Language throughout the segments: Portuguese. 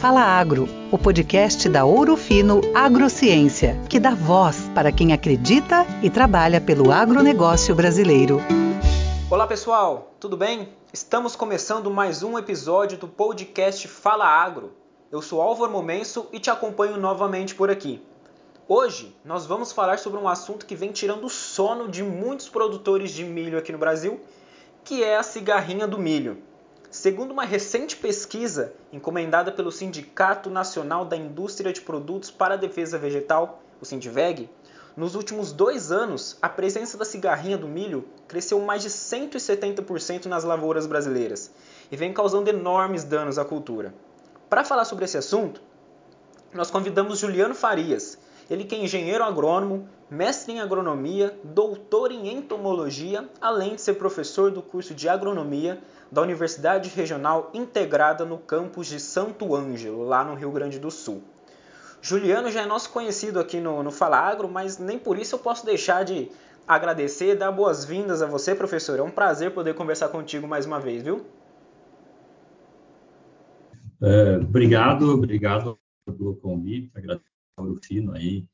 Fala Agro, o podcast da Ouro Fino Agrociência, que dá voz para quem acredita e trabalha pelo agronegócio brasileiro. Olá pessoal, tudo bem? Estamos começando mais um episódio do podcast Fala Agro. Eu sou Álvaro Momenso e te acompanho novamente por aqui. Hoje nós vamos falar sobre um assunto que vem tirando o sono de muitos produtores de milho aqui no Brasil, que é a cigarrinha do milho. Segundo uma recente pesquisa encomendada pelo Sindicato Nacional da Indústria de Produtos para a Defesa Vegetal, o Sindiveg, nos últimos dois anos, a presença da cigarrinha do milho cresceu mais de 170% nas lavouras brasileiras e vem causando enormes danos à cultura. Para falar sobre esse assunto, nós convidamos Juliano Farias, ele que é engenheiro agrônomo, mestre em agronomia, doutor em entomologia, além de ser professor do curso de agronomia da Universidade Regional Integrada no campus de Santo Ângelo, lá no Rio Grande do Sul. Juliano já é nosso conhecido aqui no, no Fala Agro, mas nem por isso eu posso deixar de agradecer e dar boas-vindas a você, professor. É um prazer poder conversar contigo mais uma vez, viu? É, obrigado, obrigado pelo convite, agradeço ao Fino aí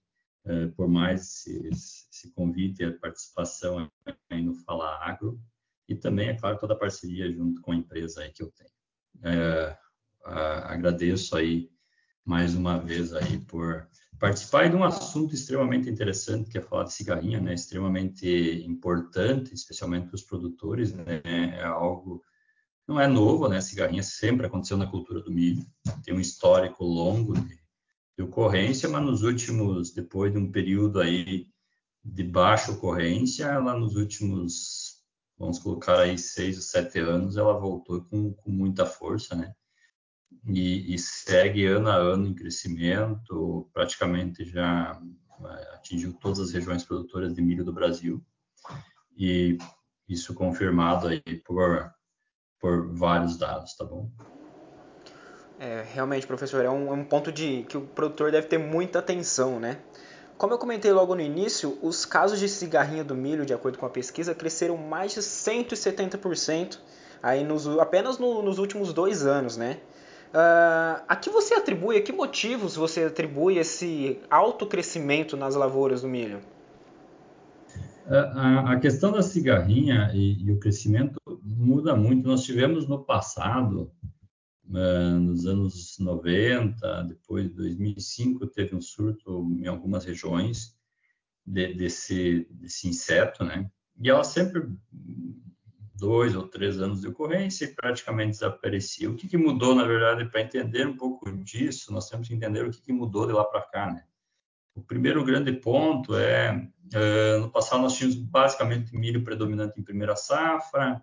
é, por mais esse, esse, convite e a participação aí no Fala Agro e também, é claro, toda a parceria junto com a empresa aí que eu tenho. É, agradeço aí mais uma vez aí por participar de um assunto extremamente interessante que é falar de cigarrinha, né? Extremamente importante, especialmente para os produtores, né? É algo não é novo, né? Cigarrinha sempre aconteceu na cultura do milho, tem um histórico longo de, de ocorrência, mas nos últimos, depois de um período aí de baixa ocorrência, ela nos últimos vamos colocar aí seis ou sete anos, ela voltou com, com muita força, né? E, e, segue ano a ano em crescimento, praticamente já é, atingiu todas as regiões produtoras de milho do Brasil, e isso confirmado aí por, por vários dados, tá bom? É, realmente, professor, é um, é um ponto de que o produtor deve ter muita atenção, né? Como eu comentei logo no início, os casos de cigarrinha do milho, de acordo com a pesquisa, cresceram mais de 170% aí nos, apenas no, nos últimos dois anos, né? Uh, a que você atribui, a que motivos você atribui esse alto crescimento nas lavouras do milho? A, a questão da cigarrinha e, e, o crescimento muda muito. Nós tivemos no passado nos anos 90, depois de 2005, teve um surto em algumas regiões de, desse, desse inseto, né? E ela sempre dois ou três anos de ocorrência e praticamente desaparecia. O que, que mudou, na verdade, para entender um pouco disso, nós temos que entender o que, que mudou de lá para cá, né? O primeiro grande ponto é, uh, no passado nós tínhamos basicamente milho predominante em primeira safra,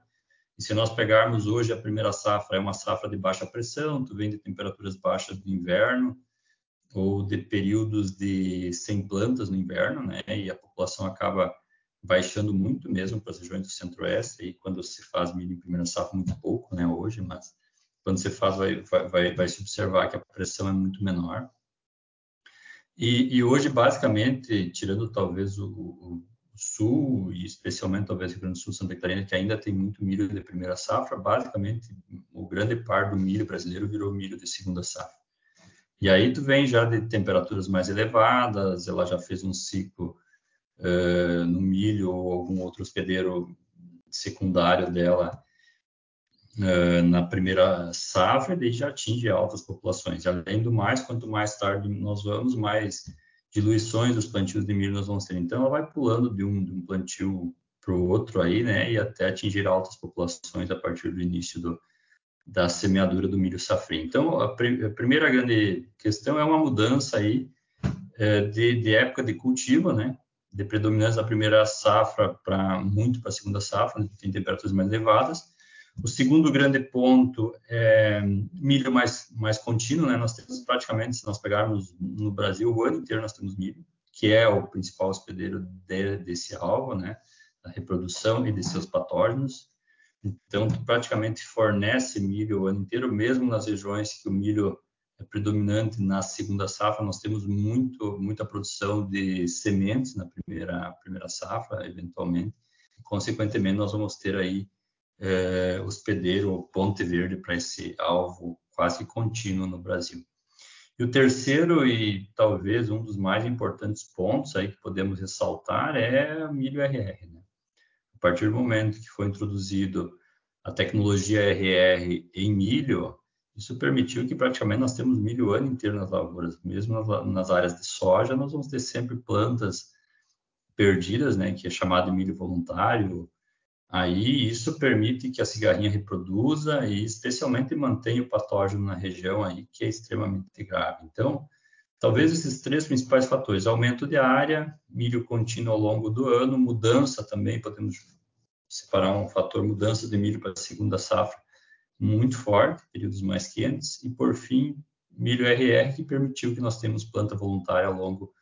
e se nós pegarmos hoje a primeira safra, é uma safra de baixa pressão, tu vem de temperaturas baixas do inverno, ou de períodos de sem plantas no inverno, né? E a população acaba baixando muito mesmo para as regiões do centro-oeste, e quando se faz milho em primeira safra, muito pouco, né, hoje, mas quando se faz, vai, vai, vai se observar que a pressão é muito menor. E, e hoje, basicamente, tirando talvez o, o, Sul, e especialmente talvez Rio Grande do Sul, Santa Catarina, que ainda tem muito milho de primeira safra, basicamente o grande par do milho brasileiro virou milho de segunda safra. E aí tu vem já de temperaturas mais elevadas, ela já fez um ciclo uh, no milho ou algum outro hospedeiro secundário dela uh, na primeira safra, e já atinge altas populações. Além do mais, quanto mais tarde nós vamos, mais diluições dos plantios de milho nós vamos ter. Então, ela vai pulando de um, de um plantio para o outro aí, né, e até atingir altas populações a partir do início do, da semeadura do milho safrinho. Então, a, a, primeira grande questão é uma mudança aí é, de, de, época de cultivo, né, de predominância da primeira safra para muito para a segunda safra, onde tem temperaturas mais elevadas, o segundo grande ponto é milho mais, mais contínuo, né? Nós temos praticamente, se nós pegarmos no Brasil, o ano inteiro nós temos milho, que é o principal hospedeiro de, desse alvo, né? Da reprodução e de seus patógenos. Então, praticamente fornece milho o ano inteiro, mesmo nas regiões que o milho é predominante na segunda safra, nós temos muito, muita produção de sementes na primeira, primeira safra, eventualmente. Consequentemente, nós vamos ter aí é, hospedeiro ou ponte verde para esse alvo quase contínuo no Brasil. E o terceiro e talvez um dos mais importantes pontos aí que podemos ressaltar é o milho RR. Né? A partir do momento que foi introduzido a tecnologia RR em milho, isso permitiu que praticamente nós temos milho o ano inteiro nas lavouras. Mesmo nas, áreas de soja, nós vamos ter sempre plantas perdidas, né, que é chamado milho voluntário. Aí isso permite que a cigarrinha reproduza e especialmente mantenha o patógeno na região aí, que é extremamente grave. Então, talvez esses três principais fatores: aumento de área, milho contínuo ao longo do ano, mudança também, podemos separar um fator mudança de milho para a segunda safra muito forte, períodos mais quentes, e por fim, milho RR, que permitiu que nós temos planta voluntária ao longo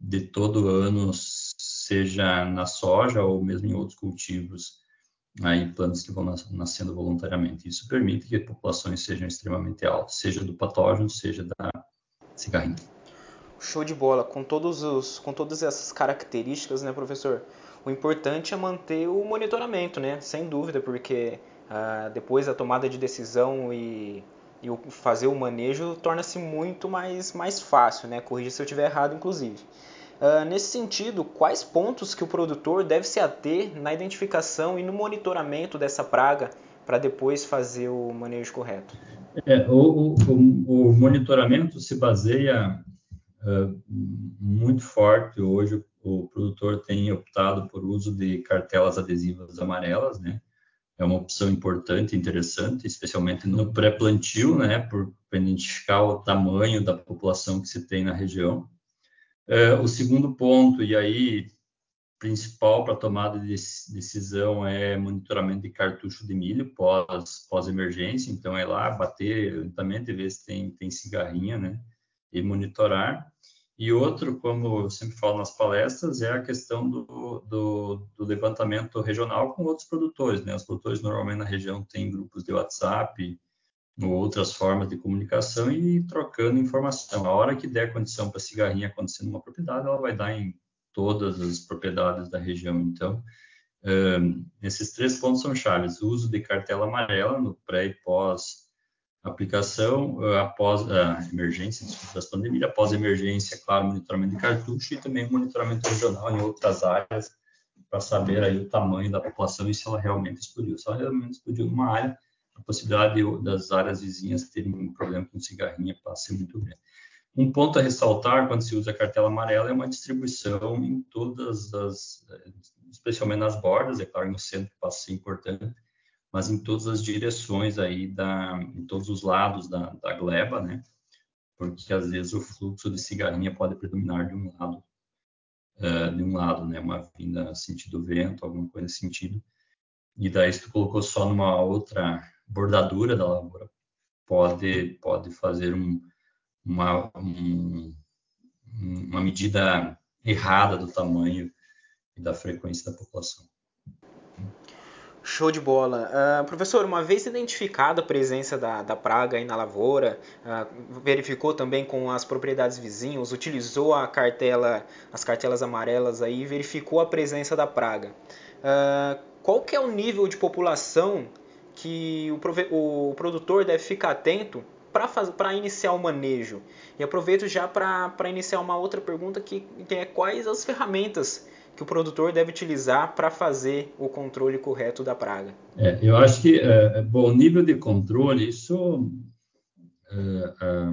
de todo o ano, seja na soja ou mesmo em outros cultivos, aí plantas que vão nascendo voluntariamente. Isso permite que populações sejam extremamente altas, seja do patógeno, seja da cigarrinha. Show de bola, com todos os, com todas essas características, né, professor? O importante é manter o monitoramento, né? Sem dúvida, porque ah, depois a tomada de decisão e, e fazer o manejo torna-se muito mais, mais fácil, né? Corrija se eu estiver errado, inclusive. Uh, nesse sentido, quais pontos que o produtor deve se ater na identificação e no monitoramento dessa praga para depois fazer o manejo correto? É, o, o, o, monitoramento se baseia uh, muito forte hoje o produtor tem optado por uso de cartelas adesivas amarelas, né? É uma opção importante, interessante, especialmente no pré-plantio, né? Por identificar o tamanho da população que se tem na região. É, o segundo ponto, e aí principal para tomada de decisão é monitoramento de cartucho de milho pós, pós emergência, então é lá bater lentamente, ver se tem, tem cigarrinha, né? E monitorar. E outro, como eu sempre falo nas palestras, é a questão do, do, do, levantamento regional com outros produtores. Né? Os produtores normalmente na região têm grupos de WhatsApp outras formas de comunicação e trocando informação. A hora que der condição para a cigarrinha acontecer numa propriedade, ela vai dar em todas as propriedades da região. Então, um, esses três pontos são chaves. O uso de cartela amarela no pré e pós aplicação uh, após a emergência das pandemias, após a emergência, claro, monitoramento de cartucho e também monitoramento regional em outras áreas para saber aí o tamanho da população e se ela realmente explodiu. Se ela realmente explodiu numa área, a possibilidade de, das áreas vizinhas terem um problema com cigarrinha passa ser muito grande. Um ponto a ressaltar quando se usa a cartela amarela é uma distribuição em todas as, especialmente nas bordas, é claro, no centro passa a ser importante, mas em todas as direções aí da, em todos os lados da, da gleba, né? Porque às vezes o fluxo de cigarrinha pode predominar de um lado, uh, de um lado, né? Uma vinda sentido vento, alguma coisa nesse sentido. E daí se tu colocou só numa outra bordadura da lavoura, pode pode fazer um, uma um, uma medida errada do tamanho e da frequência da população. Show de bola. Uh, professor, uma vez identificada a presença da, da praga aí na lavoura, uh, verificou também com as propriedades vizinhas, utilizou a cartela, as cartelas amarelas aí, verificou a presença da praga. Uh, qual que é o nível de população que o, o produtor deve ficar atento para iniciar o manejo? E aproveito já para iniciar uma outra pergunta que, é quais as ferramentas que o produtor deve utilizar para fazer o controle correto da praga? É, eu acho que, é, é bom, nível de controle, isso é, é,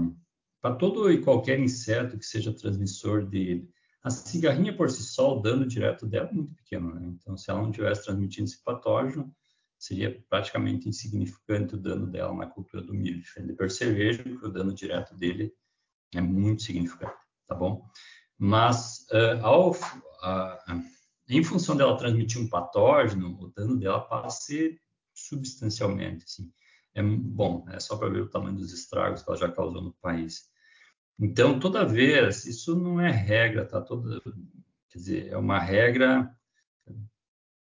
para todo e qualquer inseto que seja transmissor de. A cigarrinha por si só, o dano direto dela é muito pequeno, né? Então, se ela não estivesse transmitindo esse patógeno, seria praticamente insignificante o dano dela na cultura do milho, diferente do percevejo, que o dano direto dele é muito significante, tá bom? Mas, uh, ao, uh, em função dela transmitir um patógeno, o dano dela passa a ser substancialmente, assim. É bom, é só para ver o tamanho dos estragos que ela já causou no país. Então, toda vez, isso não é regra, tá? Toda, quer dizer, é uma regra,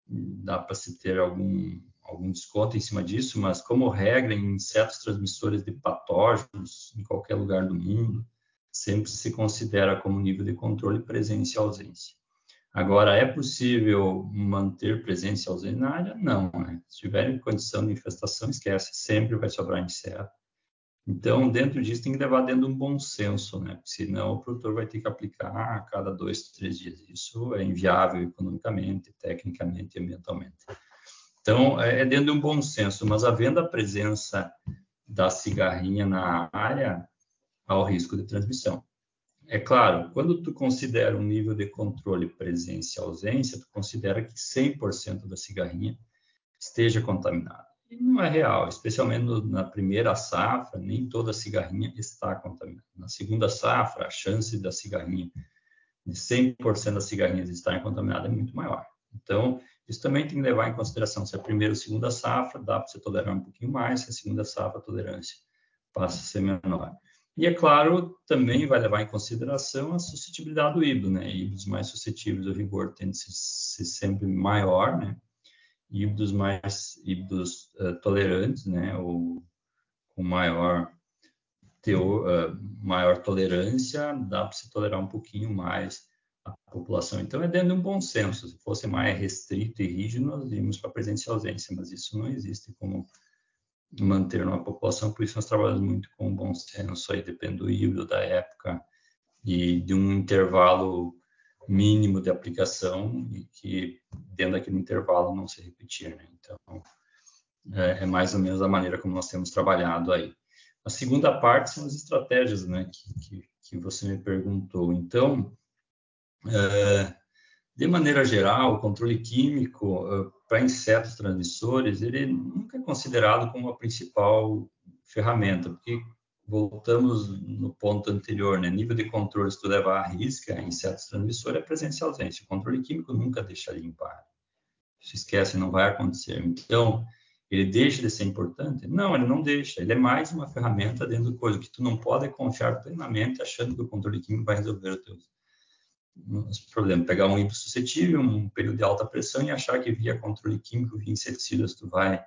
dá para se ter algum algum desconto em cima disso, mas como regra em insetos transmissores de patógenos em qualquer lugar do mundo, sempre se considera como nível de controle presença e ausência. Agora, é possível manter presença e ausência na área? Não. Né? Se tiver condição de infestação, esquece, sempre vai sobrar inseto. Então, dentro disso, tem que levar dentro de um bom senso, né? Porque senão o produtor vai ter que aplicar a cada dois, três dias. Isso é inviável economicamente, tecnicamente e ambientalmente. Então, é, é dentro de um bom senso, mas havendo a presença da cigarrinha na área, há o risco de transmissão. É claro, quando tu considera um nível de controle presença e ausência, tu considera que 100% da cigarrinha esteja contaminada. E não é real, especialmente na primeira safra, nem toda cigarrinha está contaminada. Na segunda safra, a chance da cigarrinha, de 100% das cigarrinhas estarem contaminadas é muito maior. Então, isso também tem que levar em consideração se é a primeira ou segunda safra, dá para você tolerar um pouquinho mais, se é a segunda safra, a tolerância passa a ser menor. E, é claro, também vai levar em consideração a suscetibilidade do híbrido, né? Híbridos mais suscetíveis ao rigor tendem a ser sempre maior, né? Híbridos mais híbridos uh, tolerantes, né? Ou com maior teor, uh, maior tolerância, dá para se tolerar um pouquinho mais população. Então, é dentro de um bom senso. Se fosse mais restrito e rígido, nós iríamos para presença e ausência, mas isso não existe como manter uma população, por isso nós trabalhamos muito com bom senso, aí depende do híbrido, da época e de um intervalo mínimo de aplicação e que dentro daquele intervalo não se repetir, né? Então, é, é, mais ou menos a maneira como nós temos trabalhado aí. A segunda parte são as estratégias, né, que, que, que você me perguntou. Então, é, de maneira geral, o controle químico uh, para insetos transmissores, ele nunca é considerado como a principal ferramenta, porque voltamos no ponto anterior, né? Nível de controle, se tu levar a risca, insetos transmissores é presença e ausência. O controle químico nunca deixa limpar. Se esquece, não vai acontecer. Então, ele deixa de ser importante? Não, ele não deixa. Ele é mais uma ferramenta dentro do coisa que tu não pode confiar plenamente achando que o controle químico vai resolver os teus problema, pegar um híbrido suscetível, um período de alta pressão e achar que via controle químico, via inseticidas, tu vai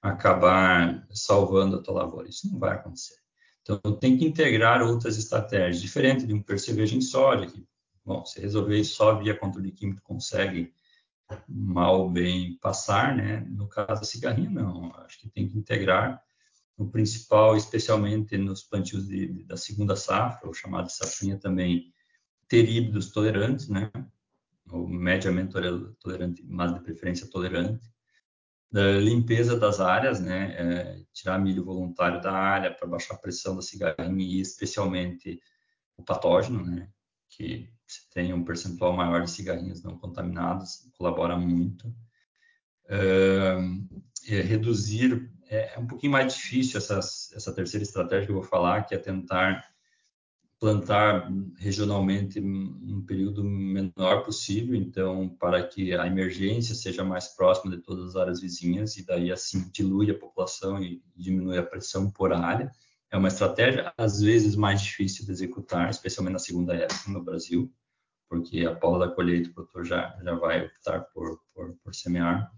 acabar salvando a tua lavoura. Isso não vai acontecer. Então, tem que integrar outras estratégias, diferente de um percevejo em soja, que, bom, se resolver só via controle químico, consegue mal bem passar, né? No caso da cigarrinha, não. Acho que tem que integrar o principal, especialmente nos plantios de, da segunda safra, ou chamada safrinha também, ter híbridos tolerantes, né? Ou mediamente tolerante, mas de preferência tolerante. Da limpeza das áreas, né? É, tirar milho voluntário da área para baixar a pressão da cigarrinha e especialmente o patógeno, né? Que se tem um percentual maior de cigarrinhas não contaminadas, colabora muito. É, reduzir é, é, um pouquinho mais difícil essa, essa terceira estratégia que eu vou falar, que é tentar plantar regionalmente um período menor possível, então para que a emergência seja mais próxima de todas as áreas vizinhas e daí assim dilui a população e diminui a pressão por área. É uma estratégia às vezes mais difícil de executar, especialmente na segunda época no Brasil, porque após a colheita o produtor já já vai optar por, por, por semear.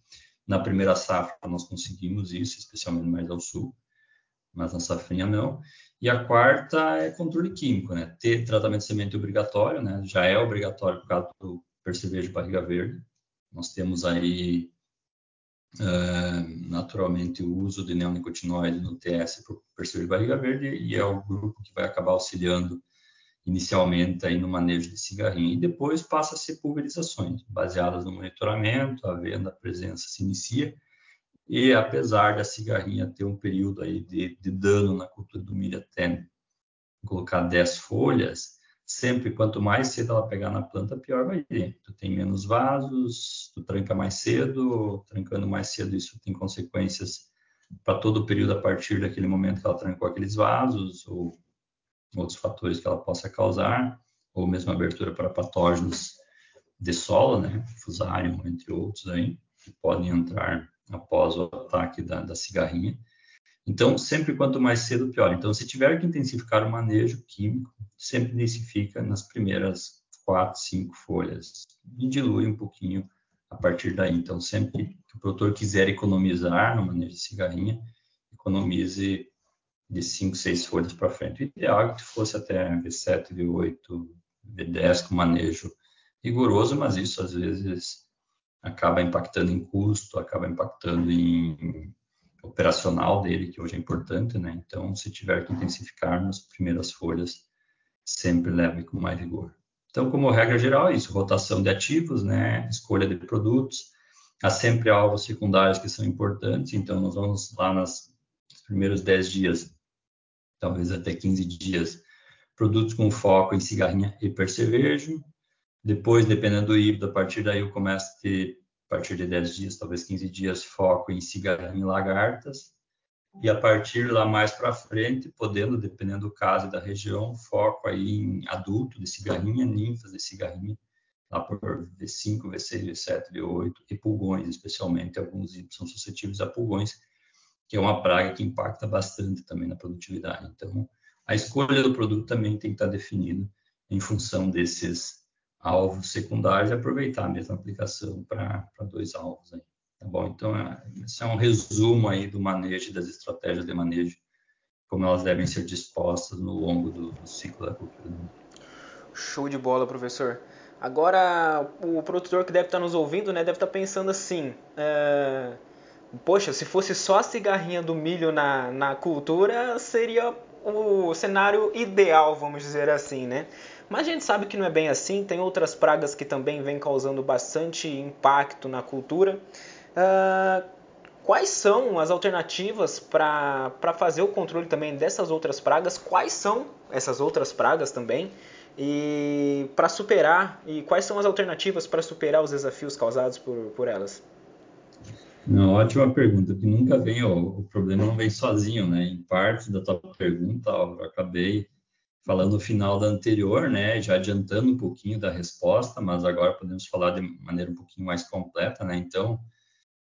Na primeira safra nós conseguimos isso, especialmente mais ao sul, mas na safrinha não. E a quarta é controle químico, né? Ter tratamento de semente obrigatório, né? Já é obrigatório por causa do percevejo de barriga verde. Nós temos aí, uh, naturalmente, o uso de neonicotinoide no TS para o percevejo de barriga verde e é o grupo que vai acabar auxiliando inicialmente aí no manejo de cigarrinho. E depois passa a ser pulverizações, baseadas no monitoramento, a venda, a presença se inicia e apesar da cigarrinha ter um período aí de, de dano na cultura do milho até colocar 10 folhas, sempre quanto mais cedo ela pegar na planta, pior vai ir. Tu tem menos vasos, tu tranca mais cedo, trancando mais cedo isso tem consequências para todo o período a partir daquele momento que ela trancou aqueles vasos ou outros fatores que ela possa causar, ou mesmo abertura para patógenos de solo, né, fusarium, entre outros aí, que podem entrar após o ataque da, da cigarrinha. Então, sempre quanto mais cedo, pior. Então, se tiver que intensificar o manejo químico, sempre intensifica nas primeiras quatro, cinco folhas e dilui um pouquinho a partir daí. Então, sempre que o produtor quiser economizar no manejo de cigarrinha, economize de cinco, seis folhas para frente. O ideal é que fosse até V7, V8, V10 com manejo rigoroso, mas isso às vezes acaba impactando em custo, acaba impactando em operacional dele, que hoje é importante, né? Então, se tiver que intensificar nas primeiras folhas, sempre leve com mais vigor. Então, como regra geral, é isso: rotação de ativos, né? Escolha de produtos. Há sempre alvos secundários que são importantes, então nós vamos lá nas, nos primeiros 10 dias, talvez até 15 dias, produtos com foco em cigarrinha e percevejo. Depois, dependendo do híbrido, a partir daí eu começo a ter a partir de 10 dias, talvez 15 dias, foco em cigarrinho e lagartas. E a partir lá mais para frente, podendo, dependendo do caso e da região, foco aí em adulto de cigarrinha, ninfas de cigarrinha, lá por V5, V6, V7, V8 e pulgões, especialmente alguns são suscetíveis a pulgões, que é uma praga que impacta bastante também na produtividade. Então, a escolha do produto também tem que estar definida em função desses alvos secundários e aproveitar a mesma aplicação para dois alvos. Aí, tá bom? Então, é, esse é um resumo aí do manejo das estratégias de manejo, como elas devem ser dispostas no longo do, do ciclo da cultura. Show de bola, professor. Agora, o produtor que deve estar nos ouvindo, né, deve estar pensando assim: é... poxa, se fosse só a cigarrinha do milho na, na cultura, seria o cenário ideal, vamos dizer assim, né? Mas a gente sabe que não é bem assim, tem outras pragas que também vêm causando bastante impacto na cultura. Uh, quais são as alternativas para fazer o controle também dessas outras pragas? Quais são essas outras pragas também? E para superar, e quais são as alternativas para superar os desafios causados por, por elas? Não, ótima pergunta, que nunca vem, o, o problema não vem sozinho, né? Em parte da tua pergunta, eu acabei falando no final da anterior, né, já adiantando um pouquinho da resposta, mas agora podemos falar de maneira um pouquinho mais completa, né? Então,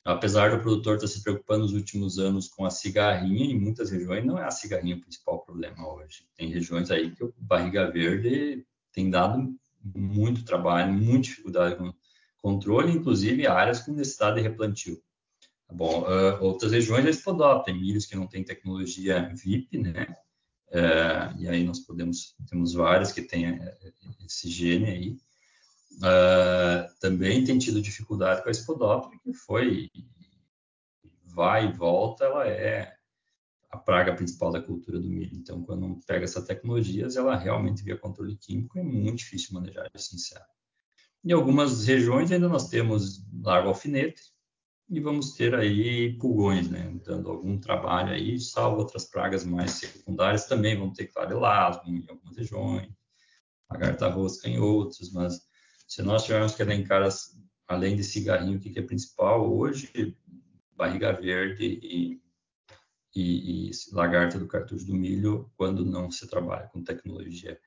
apesar do produtor estar se preocupando nos últimos anos com a cigarrinha, em muitas regiões não é a cigarrinha o principal problema hoje. Tem regiões aí que o barriga verde tem dado muito trabalho, muita dificuldade com controle, inclusive áreas com necessidade de replantio. Tá bom, uh, outras regiões Spodop, tem milhos que não tem tecnologia VIP, né? É, e aí nós podemos, temos vários que têm é, esse gene aí. Uh, também tem tido dificuldade com a espodóptera, que foi, vai e volta, ela é a praga principal da cultura do milho. Então, quando pega essas tecnologias, ela realmente via controle químico, é muito difícil manejar, é sincero. Em algumas regiões ainda nós temos largo alfinete, e vamos ter aí pulgões, né, dando algum trabalho aí, salvo outras pragas mais secundárias também vão ter clarelasmo em algumas regiões, lagarta rosca em outras, mas se nós tivermos que elencar as, além de cigarrinho, o que, que é principal hoje, barriga verde e, e, e lagarta do cartucho do milho, quando não se trabalha com tecnologia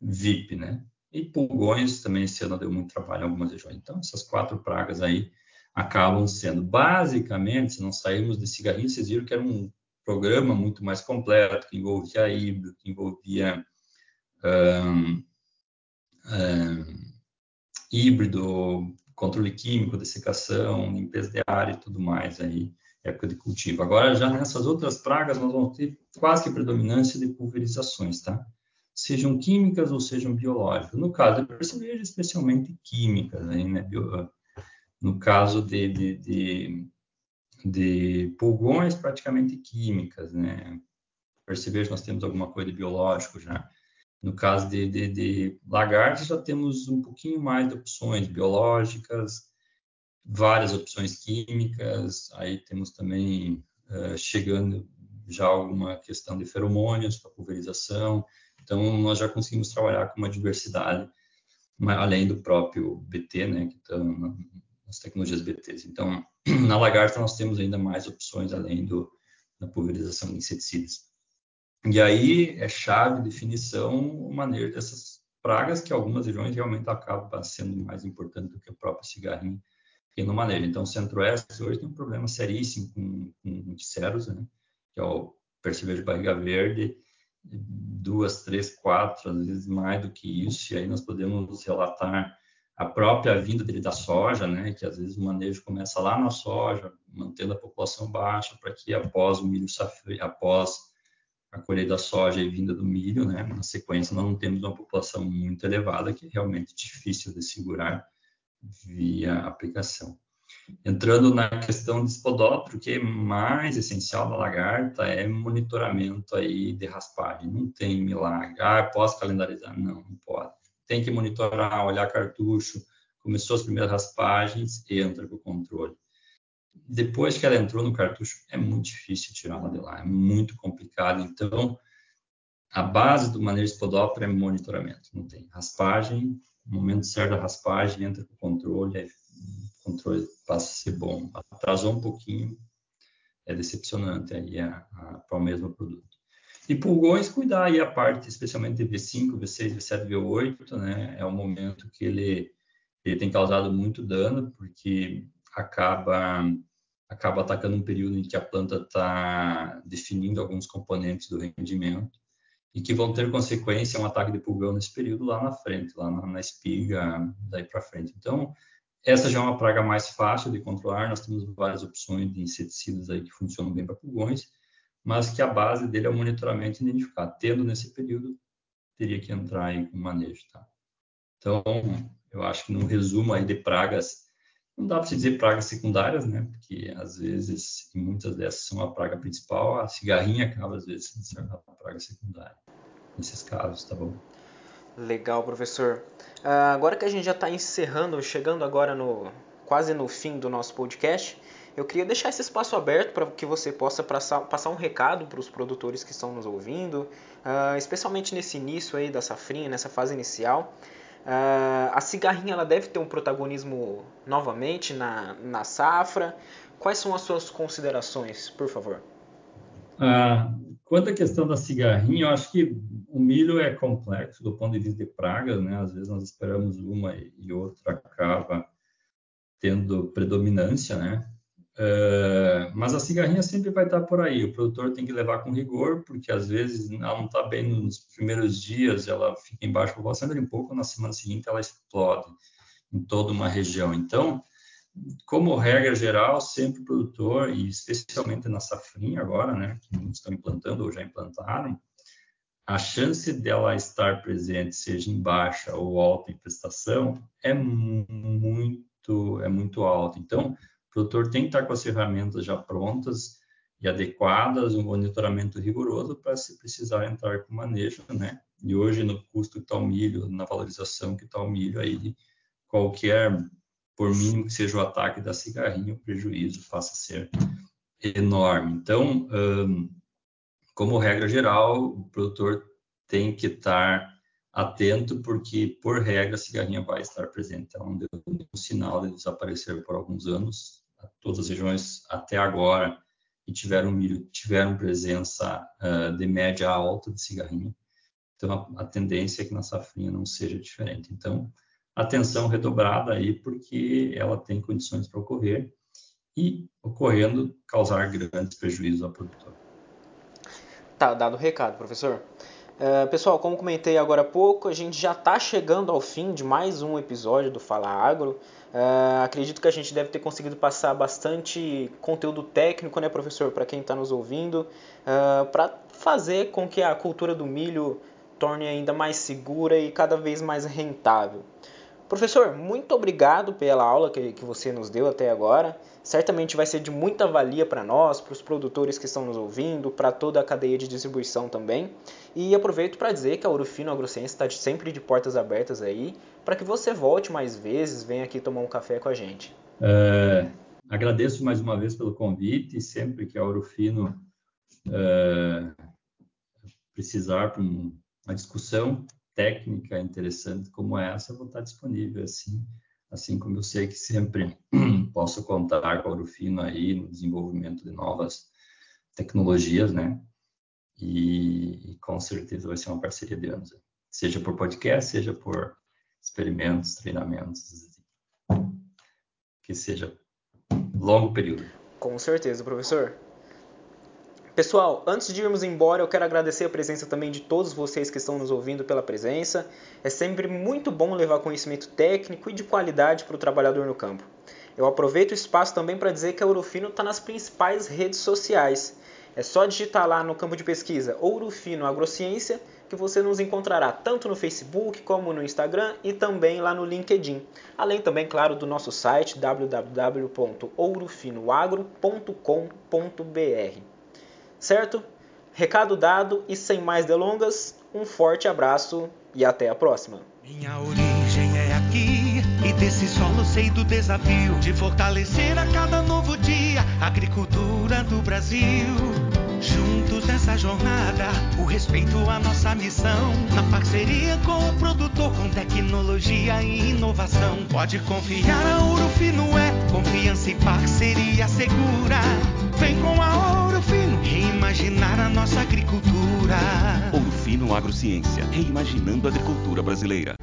VIP, né? E pulgões também esse ano deu muito trabalho em algumas regiões. Então, essas quatro pragas aí acabam sendo. Basicamente, se não sairmos de cigarrinho, vocês viram que era um programa muito mais completo, que envolvia híbrido, que envolvia um, um, híbrido, controle químico, dessecação, limpeza de área e tudo mais aí, época de cultivo. Agora, já nessas outras pragas, nós vamos ter quase que predominância de pulverizações, tá? Sejam químicas ou sejam biológicas. No caso, eu percebi especialmente químicas, né? No caso de, de, de, de pulgões, praticamente químicas, né? Perceber nós temos alguma coisa de biológico já. No caso de, de, de lagartos, já temos um pouquinho mais de opções biológicas, várias opções químicas, aí temos também uh, chegando já alguma questão de feromônios para pulverização. Então, nós já conseguimos trabalhar com uma diversidade, além do próprio BT, né, que estão as tecnologias BTs. Então, na lagarta nós temos ainda mais opções além do, da pulverização de inseticidas. E aí é chave, definição, o manejo dessas pragas, que algumas regiões realmente acabam sendo mais importante do que o próprio cigarrinho que no manejo. Então, o Centro-Oeste hoje tem um problema seríssimo com, com ceros, né? que é o percevejo de barriga verde, duas, três, quatro, às vezes mais do que isso, e aí nós podemos relatar a própria vinda dele da soja, né, que às vezes o manejo começa lá na soja, mantendo a população baixa, para que após o milho após a colheita da soja e vinda do milho, né, na sequência nós não temos uma população muito elevada, que é realmente difícil de segurar via aplicação. Entrando na questão de espodóptero, o que é mais essencial na lagarta é monitoramento aí de raspagem. Não tem milagre. Ah, posso calendarizar? Não, não pode. Tem que monitorar, olhar cartucho. Começou as primeiras raspagens, entra para o controle. Depois que ela entrou no cartucho, é muito difícil tirá-la de lá, é muito complicado. Então, a base do manejo espodóptero é monitoramento. Não tem raspagem, no momento certo da raspagem, entra para o controle, aí controle passa a ser bom. Atrasou um pouquinho, é decepcionante aí a, a, para o mesmo produto. E pulgões, cuidar aí a parte, especialmente de V5, V6, V7, V8, né? É um momento que ele, ele tem causado muito dano, porque acaba acaba atacando um período em que a planta está definindo alguns componentes do rendimento e que vão ter consequência um ataque de pulgão nesse período lá na frente, lá na, na espiga, daí para frente. Então, essa já é uma praga mais fácil de controlar, nós temos várias opções de inseticidas aí que funcionam bem para pulgões, mas que a base dele é o monitoramento e identificar. Tendo nesse período, teria que entrar aí com manejo, tá? Então, eu acho que no resumo aí de pragas, não dá para se dizer pragas secundárias, né? Porque às vezes, muitas dessas são a praga principal, a cigarrinha acaba às vezes sendo a praga secundária. Nesses casos, tá bom? Legal, professor. Uh, agora que a gente já está encerrando, chegando agora no quase no fim do nosso podcast, eu queria deixar esse espaço aberto para que você possa passar, passar um recado para os produtores que estão nos ouvindo, uh, especialmente nesse início aí da safrinha, nessa fase inicial. Uh, a cigarrinha ela deve ter um protagonismo novamente na, na safra. Quais são as suas considerações, por favor? Uh, quanto à questão da cigarrinha, eu acho que o milho é complexo do ponto de vista de pragas, né? Às vezes nós esperamos uma e outra acaba tendo predominância, né? Mas a cigarrinha sempre vai estar por aí. O produtor tem que levar com rigor, porque às vezes ela não está bem nos primeiros dias, ela fica em baixa população, um pouco na semana seguinte ela explode em toda uma região. Então, como regra geral, sempre o produtor, e especialmente na safrinha agora, né, que estão implantando ou já implantaram, a chance dela estar presente, seja em baixa ou alta em prestação, é muito, é muito alta. Então, o produtor tem que estar com as ferramentas já prontas e adequadas, um monitoramento rigoroso para se precisar entrar com manejo, né? E hoje, no custo que está o milho, na valorização que está o milho, aí qualquer, por mínimo que seja o ataque da cigarrinha, o prejuízo passa a ser enorme. Então, hum, como regra geral, o produtor tem que estar atento, porque, por regra, a cigarrinha vai estar presente. Então, deu um sinal de desaparecer por alguns anos. Todas as regiões, até agora, que tiveram milho, tiveram presença uh, de média alta de cigarrinha. Então, a, a, tendência é que na safrinha não seja diferente. Então, atenção redobrada aí, porque ela tem condições para ocorrer e, ocorrendo, causar grandes prejuízos ao produtor. Tá dado o recado, professor. Uh, pessoal, como comentei agora há pouco, a gente já está chegando ao fim de mais um episódio do Fala Agro. Uh, acredito que a gente deve ter conseguido passar bastante conteúdo técnico, né, professor, para quem está nos ouvindo, uh, para fazer com que a cultura do milho torne ainda mais segura e cada vez mais rentável. Professor, muito obrigado pela aula que, que você nos deu até agora. Certamente vai ser de muita valia para nós, para os produtores que estão nos ouvindo, para toda a cadeia de distribuição também. E aproveito para dizer que a Urufino Agrociência está sempre de portas abertas aí, para que você volte mais vezes, venha aqui tomar um café com a gente. É, agradeço mais uma vez pelo convite. Sempre que a Urufino é, precisar para uma discussão, técnica interessante como essa, eu vou estar disponível assim, assim como eu sei que sempre posso contar com a Urufino aí no desenvolvimento de novas tecnologias, né? E, e, com certeza vai ser uma parceria de anos, seja por podcast, seja por experimentos, treinamentos, que seja longo período. Com certeza, professor. Pessoal, antes de irmos embora, eu quero agradecer a presença também de todos vocês que estão nos ouvindo pela presença. É sempre muito bom levar conhecimento técnico e de qualidade para o trabalhador no campo. Eu aproveito o espaço também para dizer que a Eurofino está nas principais redes sociais. É só digitar lá no campo de pesquisa Ouro Fino Agrociência que você nos encontrará tanto no Facebook como no Instagram e também lá no LinkedIn. Além também, claro, do nosso site www.ourofinoagro.com.br. Certo? Recado dado e sem mais delongas, um forte abraço e até a próxima. Minha origem é aqui e desse solo sei do desafio de fortalecer a cada novo dia a agricultura do Brasil. Juntos nessa jornada, o respeito à nossa missão. Na parceria com o produtor, com tecnologia e inovação. Pode confiar, a Ouro Fino é confiança e parceria segura. Vem com a Ouro Fino, reimaginar a nossa agricultura. Ouro Fino Agrociência, reimaginando a agricultura brasileira.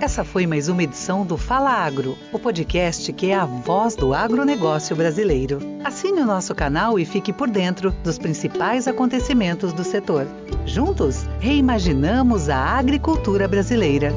Essa foi mais uma edição do Fala Agro, o podcast que é a voz do agronegócio brasileiro. Assine o nosso canal e fique por dentro dos principais acontecimentos do setor. Juntos, reimaginamos a agricultura brasileira.